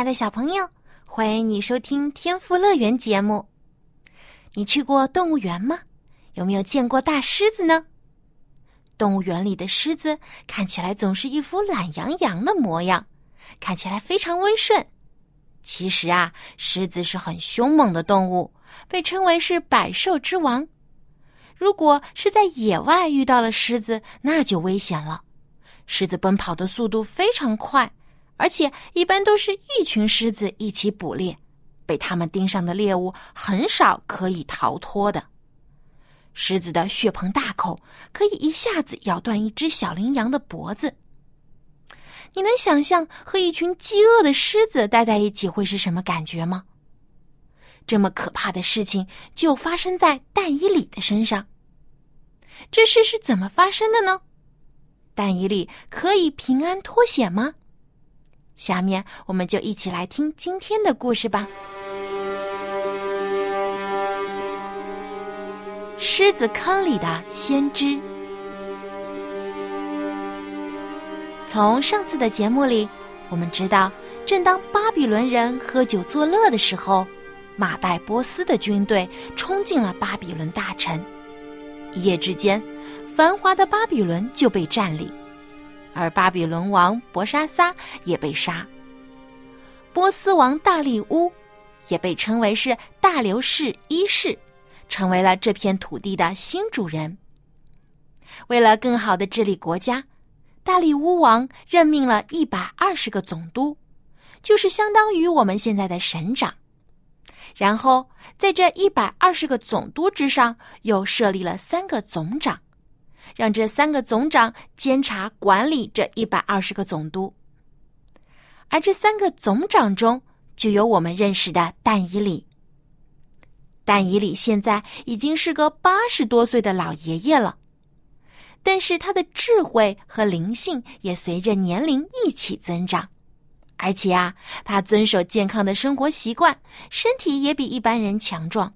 亲爱的小朋友，欢迎你收听《天赋乐园》节目。你去过动物园吗？有没有见过大狮子呢？动物园里的狮子看起来总是一副懒洋洋的模样，看起来非常温顺。其实啊，狮子是很凶猛的动物，被称为是百兽之王。如果是在野外遇到了狮子，那就危险了。狮子奔跑的速度非常快。而且一般都是一群狮子一起捕猎，被他们盯上的猎物很少可以逃脱的。狮子的血盆大口可以一下子咬断一只小羚羊的脖子。你能想象和一群饥饿的狮子待在一起会是什么感觉吗？这么可怕的事情就发生在但以里的身上。这事是怎么发生的呢？但伊里可以平安脱险吗？下面我们就一起来听今天的故事吧。狮子坑里的先知。从上次的节目里，我们知道，正当巴比伦人喝酒作乐的时候，马代波斯的军队冲进了巴比伦大城，一夜之间，繁华的巴比伦就被占领。而巴比伦王博沙撒也被杀，波斯王大利乌也被称为是大流士一世，成为了这片土地的新主人。为了更好的治理国家，大利乌王任命了一百二十个总督，就是相当于我们现在的省长。然后在这一百二十个总督之上，又设立了三个总长。让这三个总长监察管理这一百二十个总督，而这三个总长中就有我们认识的但以里。但以里现在已经是个八十多岁的老爷爷了，但是他的智慧和灵性也随着年龄一起增长，而且啊，他遵守健康的生活习惯，身体也比一般人强壮。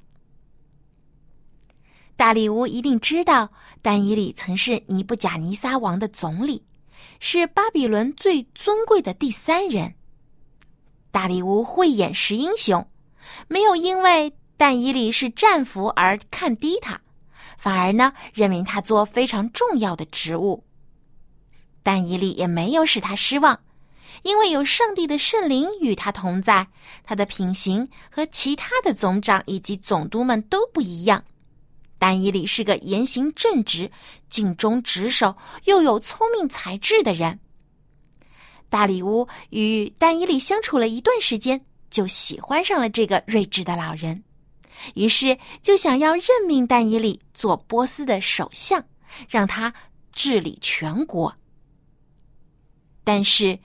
大里乌一定知道，但以里曾是尼布甲尼撒王的总理，是巴比伦最尊贵的第三人。大里乌慧眼识英雄，没有因为但以里是战俘而看低他，反而呢任命他做非常重要的职务。但以里也没有使他失望，因为有上帝的圣灵与他同在，他的品行和其他的总长以及总督们都不一样。但以理是个言行正直、尽忠职守又有聪明才智的人。大里乌与但以理相处了一段时间，就喜欢上了这个睿智的老人，于是就想要任命但以理做波斯的首相，让他治理全国。但是，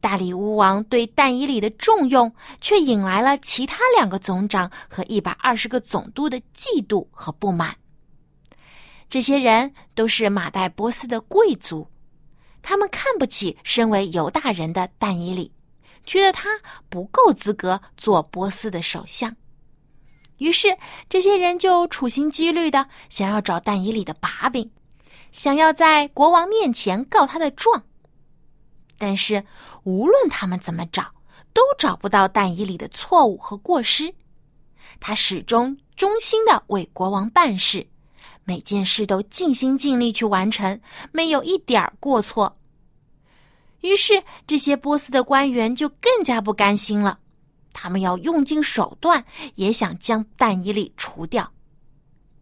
大理乌王对但以理的重用，却引来了其他两个总长和一百二十个总督的嫉妒和不满。这些人都是马代波斯的贵族，他们看不起身为犹大人的但以里，觉得他不够资格做波斯的首相。于是，这些人就处心积虑的想要找但以里的把柄，想要在国王面前告他的状。但是，无论他们怎么找，都找不到但以里的错误和过失。他始终忠心的为国王办事。每件事都尽心尽力去完成，没有一点儿过错。于是，这些波斯的官员就更加不甘心了，他们要用尽手段，也想将但以里除掉。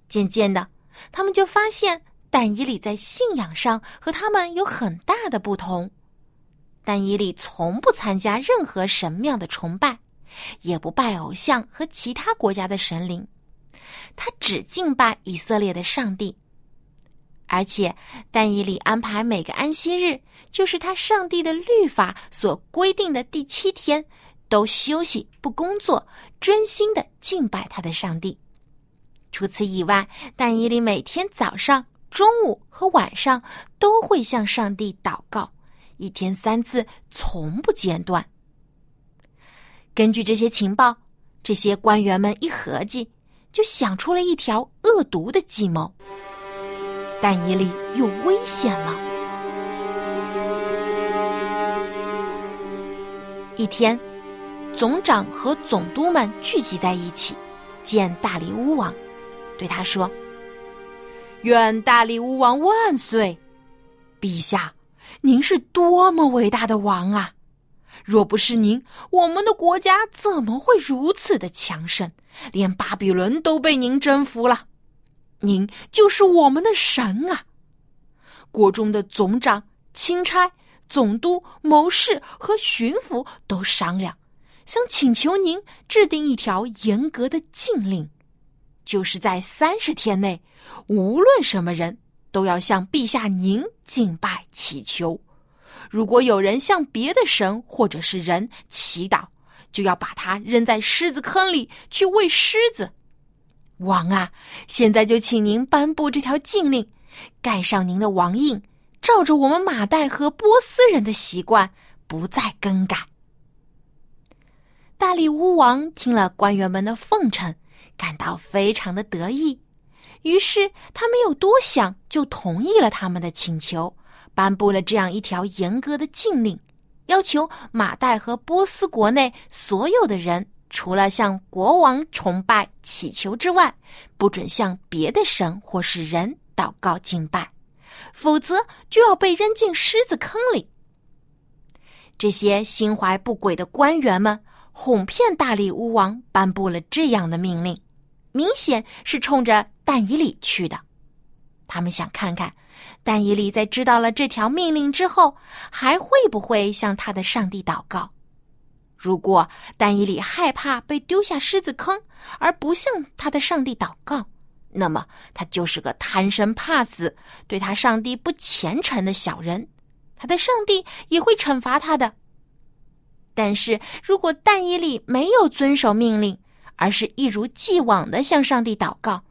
渐渐的，他们就发现但以里在信仰上和他们有很大的不同。但以里从不参加任何神庙的崇拜，也不拜偶像和其他国家的神灵。他只敬拜以色列的上帝，而且但以理安排每个安息日，就是他上帝的律法所规定的第七天，都休息不工作，专心的敬拜他的上帝。除此以外，但以理每天早上、中午和晚上都会向上帝祷告，一天三次，从不间断。根据这些情报，这些官员们一合计，就想出了一条恶毒的计谋。但伊利又危险了。一天，总长和总督们聚集在一起，见大理乌王，对他说：“愿大理乌王万岁！陛下，您是多么伟大的王啊！若不是您，我们的国家怎么会如此的强盛？连巴比伦都被您征服了。”您就是我们的神啊！国中的总长、钦差、总督、谋士和巡抚都商量，想请求您制定一条严格的禁令，就是在三十天内，无论什么人都要向陛下您敬拜祈求。如果有人向别的神或者是人祈祷，就要把他扔在狮子坑里去喂狮子。王啊，现在就请您颁布这条禁令，盖上您的王印，照着我们马代和波斯人的习惯，不再更改。大力乌王听了官员们的奉承，感到非常的得意，于是他没有多想，就同意了他们的请求，颁布了这样一条严格的禁令，要求马代和波斯国内所有的人。除了向国王崇拜祈求之外，不准向别的神或是人祷告敬拜，否则就要被扔进狮子坑里。这些心怀不轨的官员们哄骗大力乌王颁布了这样的命令，明显是冲着但以里去的。他们想看看但以理在知道了这条命令之后，还会不会向他的上帝祷告。如果但以理害怕被丢下狮子坑，而不向他的上帝祷告，那么他就是个贪生怕死、对他上帝不虔诚的小人，他的上帝也会惩罚他的。但是如果但以理没有遵守命令，而是一如既往的向上帝祷告，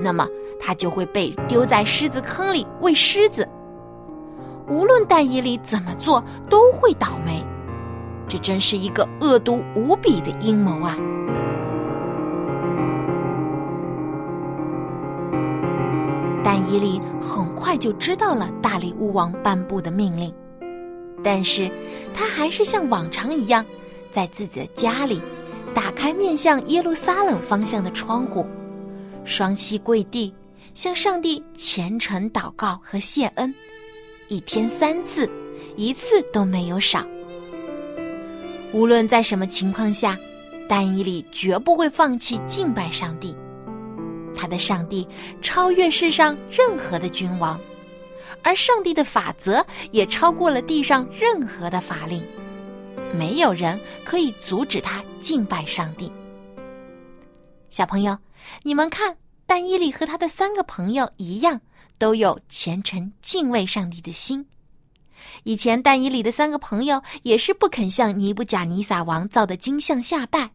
那么他就会被丢在狮子坑里喂狮子。无论但以理怎么做，都会倒霉。这真是一个恶毒无比的阴谋啊！但伊利很快就知道了大力乌王颁布的命令，但是他还是像往常一样，在自己的家里打开面向耶路撒冷方向的窗户，双膝跪地，向上帝虔诚祷告和谢恩，一天三次，一次都没有少。无论在什么情况下，但以理绝不会放弃敬拜上帝。他的上帝超越世上任何的君王，而上帝的法则也超过了地上任何的法令。没有人可以阻止他敬拜上帝。小朋友，你们看，但伊利和他的三个朋友一样，都有虔诚敬畏上帝的心。以前但伊里的三个朋友也是不肯向尼布甲尼撒王造的金像下拜，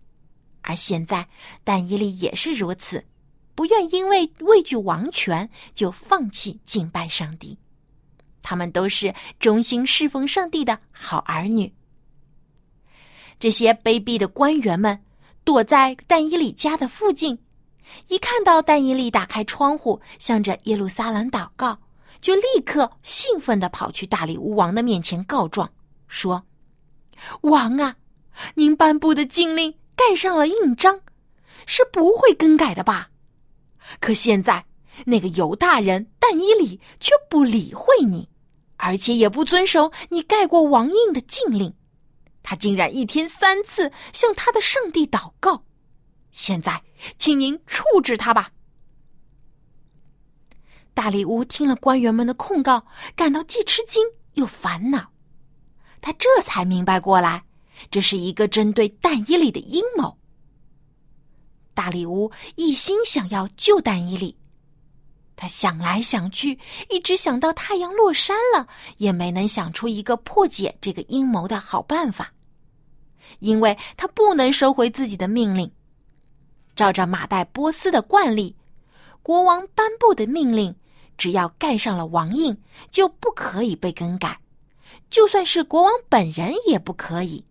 而现在但伊里也是如此，不愿因为畏惧王权就放弃敬拜上帝。他们都是忠心侍奉上帝的好儿女。这些卑鄙的官员们躲在但伊里家的附近，一看到但以里打开窗户，向着耶路撒冷祷告。就立刻兴奋的跑去大理乌王的面前告状，说：“王啊，您颁布的禁令盖上了印章，是不会更改的吧？可现在那个犹大人但伊里却不理会你，而且也不遵守你盖过王印的禁令，他竟然一天三次向他的上帝祷告。现在，请您处置他吧。”大里乌听了官员们的控告，感到既吃惊又烦恼。他这才明白过来，这是一个针对但伊里的阴谋。大里乌一心想要救但伊里，他想来想去，一直想到太阳落山了，也没能想出一个破解这个阴谋的好办法。因为他不能收回自己的命令，照着马代波斯的惯例，国王颁布的命令，只要盖上了王印，就不可以被更改，就算是国王本人也不可以。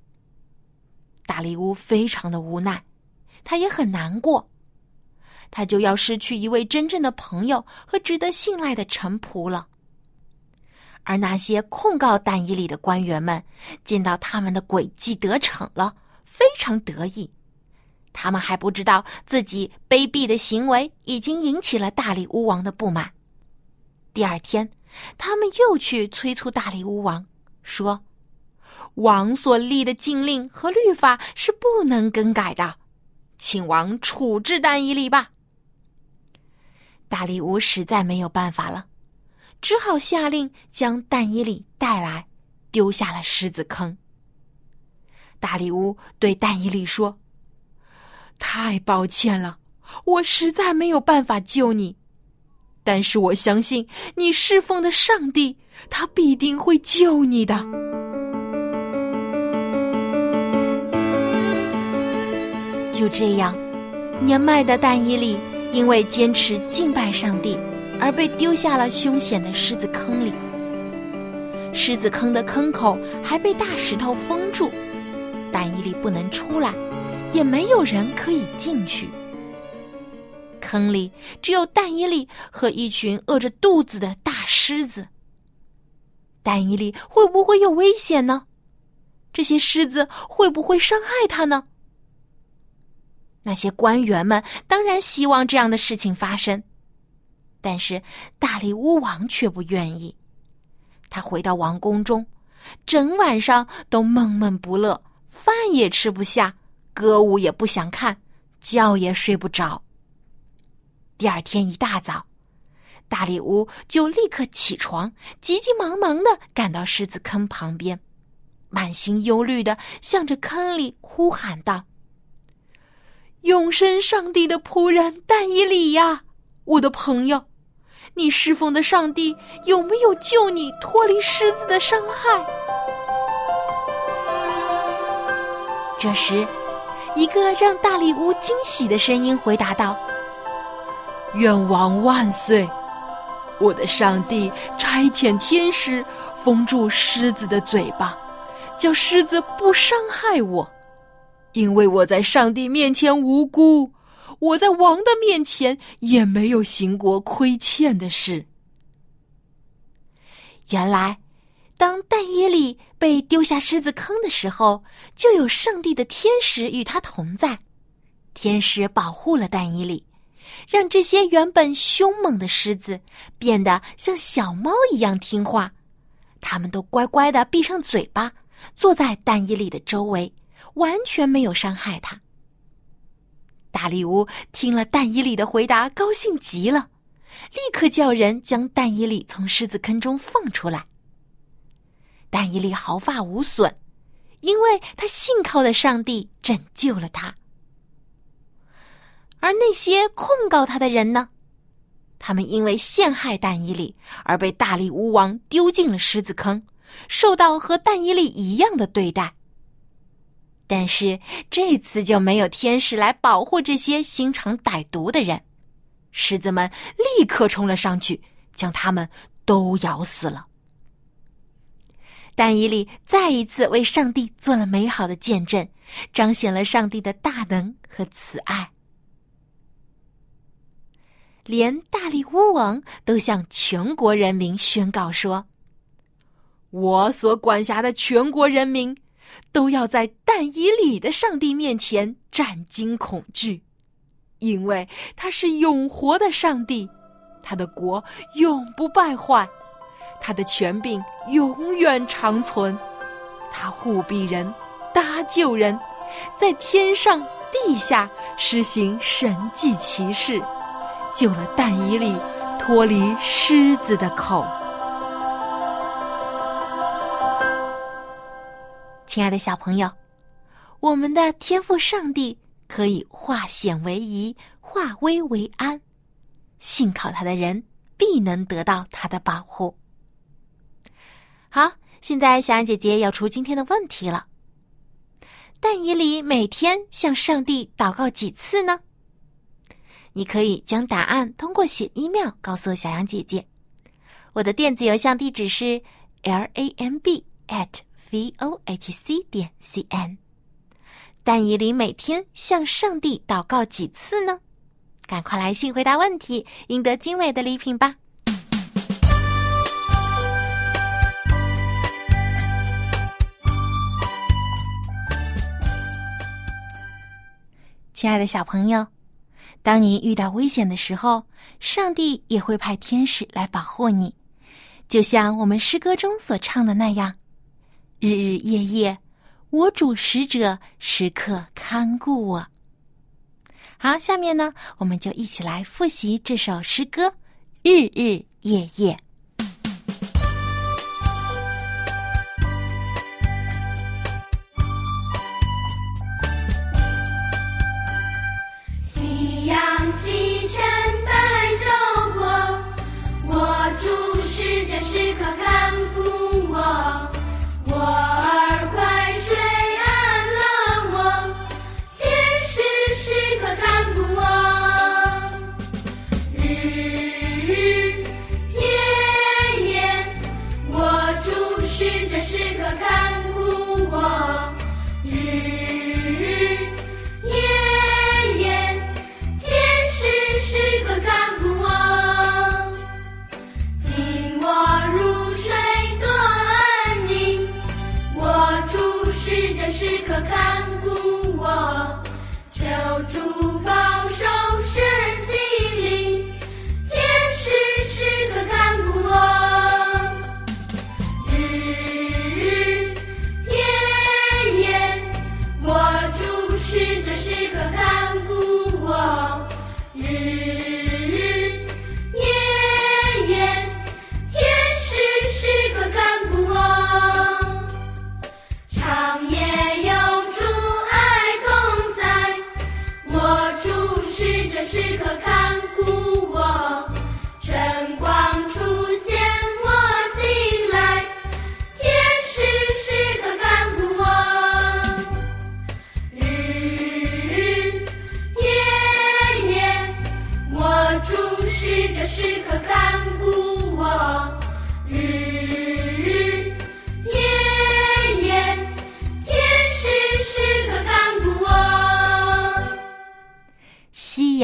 大利乌非常的无奈，他也很难过。他就要失去一位真正的朋友和值得信赖的臣仆了。而那些控告但以里的官员们，见到他们的诡计得逞了，非常得意。他们还不知道自己卑鄙的行为已经引起了大力乌王的不满。第二天，他们又去催促大力乌王，说：“王所立的禁令和律法是不能更改的，请王处置但以里吧。”大力乌实在没有办法了，只好下令将但伊里带来，丢下了狮子坑。大力乌对但伊里说：“太抱歉了，我实在没有办法救你，但是我相信你侍奉的上帝，他必定会救你的。”就这样，年迈的但伊里。因为坚持敬拜上帝，而被丢下了凶险的狮子坑里。狮子坑的坑口还被大石头封住，但伊利不能出来，也没有人可以进去。坑里只有但伊利和一群饿着肚子的大狮子。但伊利会不会有危险呢？这些狮子会不会伤害他呢？那些官员们当然希望这样的事情发生，但是大力乌王却不愿意。他回到王宫中，整晚上都闷闷不乐，饭也吃不下，歌舞也不想看，觉也睡不着。第二天一大早，大里乌就立刻起床，急急忙忙的赶到狮子坑旁边，满心忧虑的向着坑里呼喊道。永生上帝的仆人但以里呀，我的朋友，你侍奉的上帝有没有救你脱离狮子的伤害？这时，一个让大力乌惊喜的声音回答道：“愿王万岁！我的上帝差遣天使封住狮子的嘴巴，叫狮子不伤害我。”因为我在上帝面前无辜，我在王的面前也没有行过亏欠的事。原来，当但耶利被丢下狮子坑的时候，就有上帝的天使与他同在，天使保护了但耶利，让这些原本凶猛的狮子变得像小猫一样听话，他们都乖乖的闭上嘴巴，坐在但耶利的周围。完全没有伤害他。大力乌听了但伊里的回答，高兴极了，立刻叫人将但伊里从狮子坑中放出来。但伊利毫发无损，因为他信靠的上帝拯救了他。而那些控告他的人呢？他们因为陷害但伊利而被大力巫王丢进了狮子坑，受到和但伊利一样的对待。但是这次就没有天使来保护这些心肠歹毒的人，狮子们立刻冲了上去，将他们都咬死了。但伊利再一次为上帝做了美好的见证，彰显了上帝的大能和慈爱。连大力乌王都向全国人民宣告说：“我所管辖的全国人民。”都要在但以里的上帝面前战惊恐惧，因为他是永活的上帝，他的国永不败坏，他的权柄永远长存，他护庇人，搭救人，在天上地下施行神迹奇事，救了但以里脱离狮子的口。亲爱的小朋友，我们的天赋上帝可以化险为夷，化危为安。信靠他的人必能得到他的保护。好，现在小安姐姐要出今天的问题了。但以理每天向上帝祷告几次呢？你可以将答案通过写 email 告诉小杨姐姐。我的电子邮箱地址是 l a m b at v o h c 点 c n。但以理每天向上帝祷告几次呢？赶快来信回答问题，赢得精美的礼品吧！亲爱的小朋友，当你遇到危险的时候，上帝也会派天使来保护你，就像我们诗歌中所唱的那样：“日日夜夜，我主使者时刻看顾我。”好，下面呢，我们就一起来复习这首诗歌《日日夜夜》。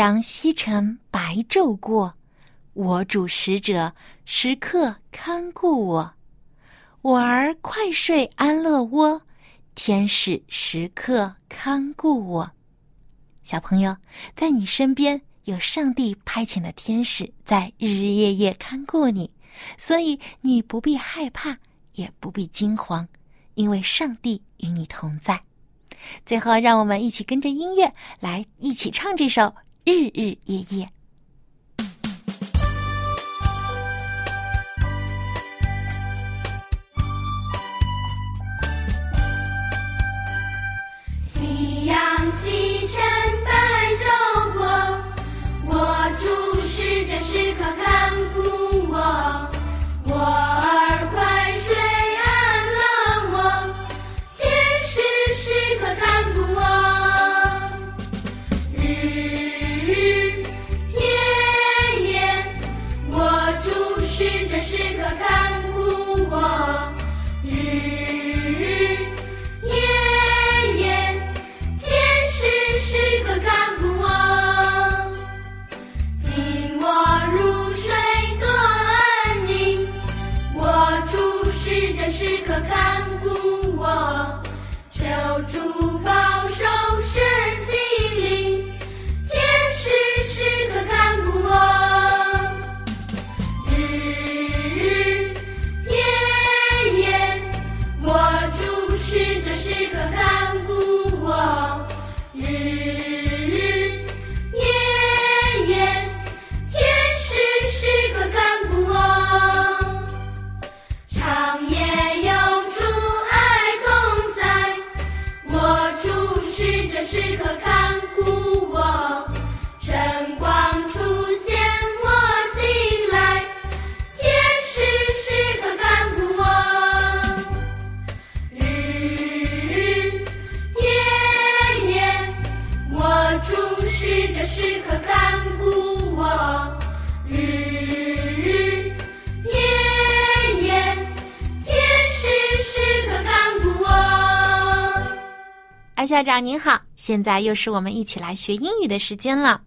当西沉，白昼过，我主使者时刻看顾我。我儿快睡安乐窝，天使时刻看顾我。小朋友，在你身边有上帝派遣的天使在日日夜夜看顾你，所以你不必害怕，也不必惊慌，因为上帝与你同在。最后，让我们一起跟着音乐来一起唱这首《日日夜夜》。夕阳西沉，校长您好，现在又是我们一起来学英语的时间了。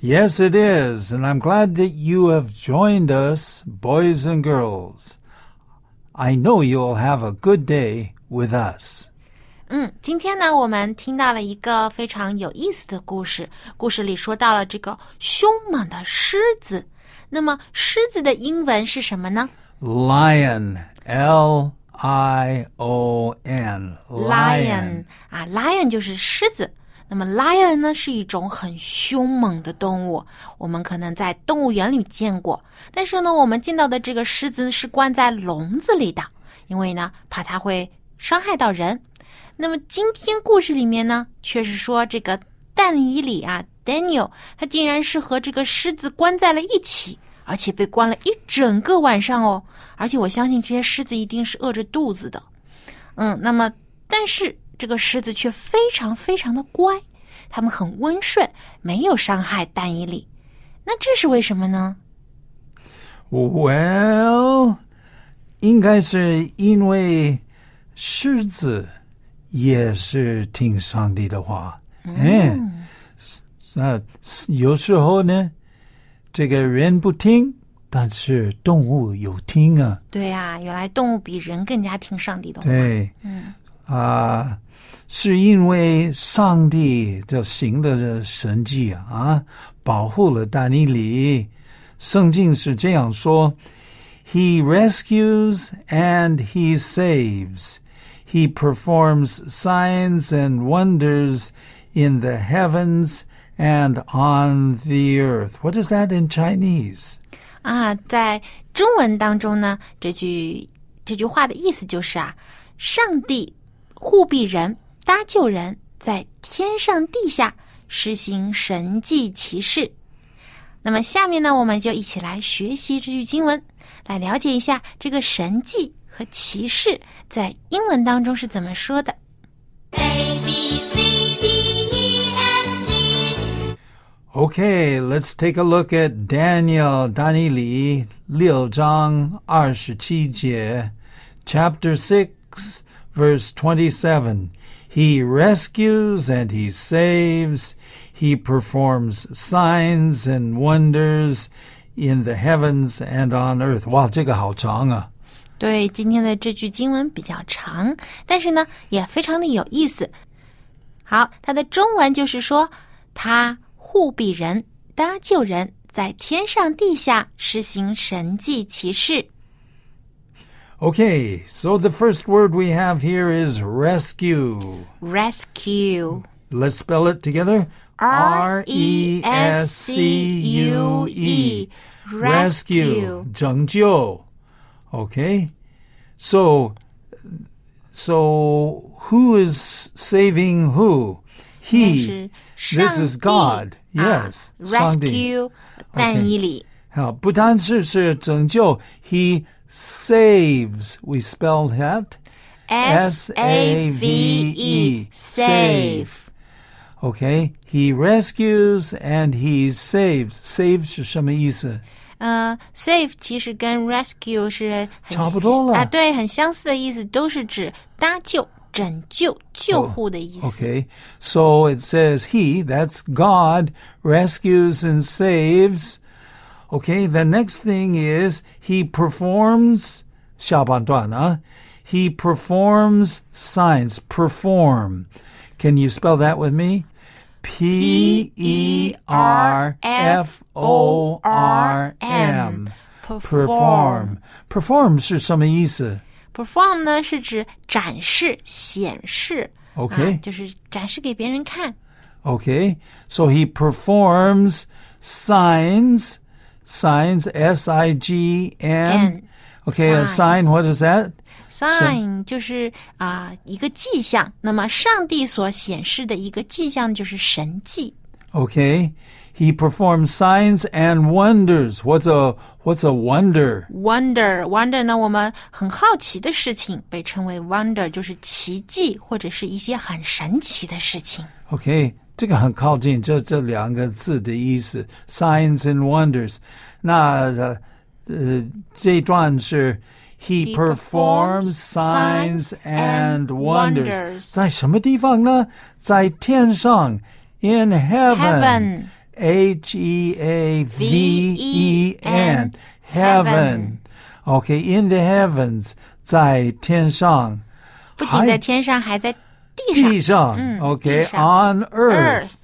Yes, it is, and I'm glad that you have joined us, boys and girls. I know you'll have a good day with us. 嗯，今天呢，我们听到了一个非常有意思的故事。故事里说到了这个凶猛的狮子。那么，狮子的英文是什么呢 Lion, L I O N, 啊，lion 就是狮子。那么，lion 呢是一种很凶猛的动物，我们可能在动物园里见过。但是呢，我们见到的这个狮子是关在笼子里的，因为呢，怕它会伤害到人。那么今天故事里面呢，却是说这个但以里啊，Daniel，他竟然是和这个狮子关在了一起，而且被关了一整个晚上哦。而且我相信这些狮子一定是饿着肚子的。嗯，那么但是这个狮子却非常非常的乖，它们很温顺，没有伤害但以里。那这是为什么呢？Well, 应该是因为狮子也是听上帝的话。嗯，那有时候呢，这个人不听，但是动物有听啊。对呀、原来动物比人更加听上帝的话。对，嗯啊、是因为上帝这行的神迹啊，啊，保护了丹尼里。圣经是这样说：He rescues and he saves. He performs signs and wonders in the heavens and on the earth. What is that in Chinese? 啊，在中文当中呢，这句这句话的意思就是啊，上帝护庇人、搭救人，在天上地下实行神迹奇事。那么下面呢，我们就一起来学习这句经文，来了解一下这个神迹和奇事在英文当中是怎么说的。Okay, let's take a look at Daniel 但以理六章二十七节 chapter 6 verse 27 He rescues and he saves he performs signs and wonders in the heavens and on earth 哇这个好长啊对，今天的这句经文比较长，但是呢也非常的有意思。好，它的中文就是说，他 护庇人、搭救人，在天上地下实行神迹奇事。 Okay, so the first word we have here is rescue Rescue, Let's spell it together. R E S C U E. Rescue. 拯救. Okay. So, so who is saving who? 那 He. 是 This 上 is 帝 God. 啊 Yes. 上帝。 Rescue 但以理。好，不单是是拯救, he saves. We spell that. S A V E save。 Okay, he rescues and he saves. Save 是什么意思？呃，save 其实跟 rescue 是很差不多了啊，对，很相似的意思，都是指搭救、 拯救、救护的意思。 Okay, so it says he, that's God, rescues and saves. Okay, the next thing is he performs 下半段啊 He performs signs. Perform. Can you spell that with me? P E R F O R M. Perform. Perform 是什么意思？ Perform 呢是指展示、显示 OK 啊就是展示给别人看。 Okay, so he performs signs, signs, S I G N. N, Okay, a sign, signs. what is that? Sign 就是啊、一个迹象，那么上帝所显示的一个迹象就是神迹。 Okay, he performs signs and wonders. What's a what's a wonder? Wonder wonder 呢，我们很好奇的事情被称为 wonder，就是奇迹或者是一些很神奇的事情。 Okay, 这个很靠近这这两个字的意思，signs and wonders. 那呃呃这段是 He He performs performs signs signs and and wonders. wonders. 在什么地方呢？在天上，in heaven. Heaven. H E A V E N. V-E-N. Heaven. Okay, in the heavens. 在天上。不仅在天上，还在地上。地上。嗯， Okay, 地上。 on earth. Earth.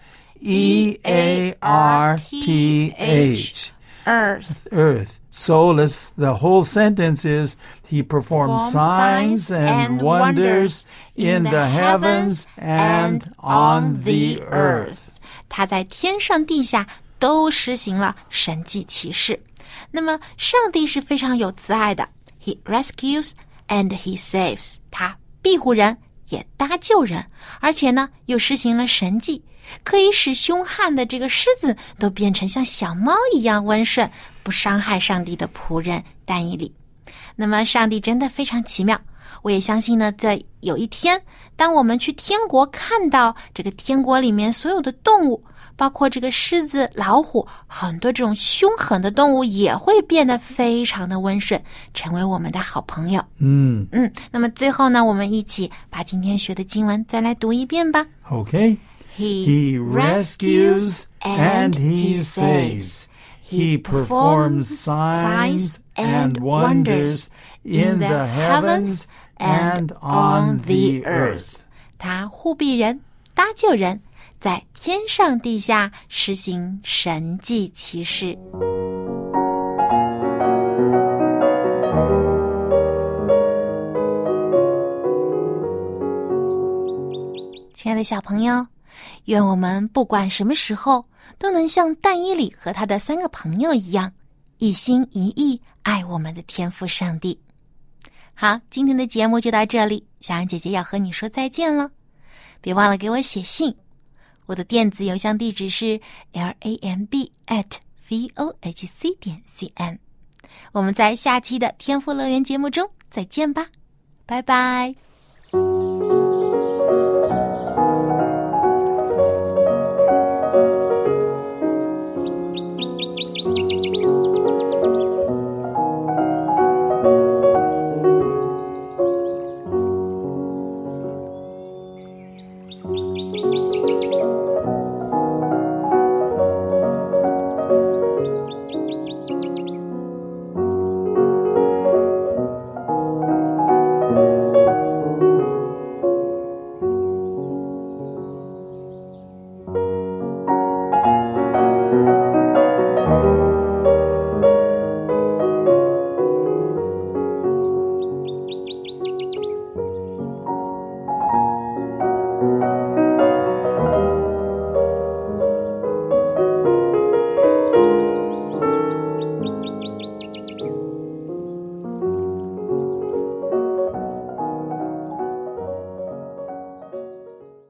E A R T H. Earth. Earth. So let's, the whole sentence is, He performs Perform signs signs and and wonders wonders in the heavens and on the earth. 他在天上地下都施行了神迹奇事。那么，上帝是非常有慈爱的，He rescues and He saves，他庇护人，也搭救人，而且呢，又施行了神迹，可以使凶悍的这个狮子都变成像小猫一样温顺，不伤害上帝的仆人但以理。那么，上帝真的非常奇妙。我也相信呢，在有一天，当我们去天国看到这个天国里面所有的动物，包括这个狮子、老虎，很多这种凶狠的动物也会变得非常的温顺，成为我们的好朋友。嗯嗯，那么最后呢，我们一起把今天学的经文再来读一遍吧。Okay. He He rescues and he saves. He performs signs and wonders in the heavens and on the earth. 他护庇人，搭救人，在天上地下实行神迹奇事。亲爱的小朋友，愿我们不管什么时候都能像但伊里和他的三个朋友一样，一心一意爱我们的天赋上帝。好，今天的节目就到这里，小杨姐姐要和你说再见了。别忘了给我写信，我的电子邮箱地址是 l a m b at v o h c 点 c n。我们在下期的天赋乐园节目中再见吧，拜拜。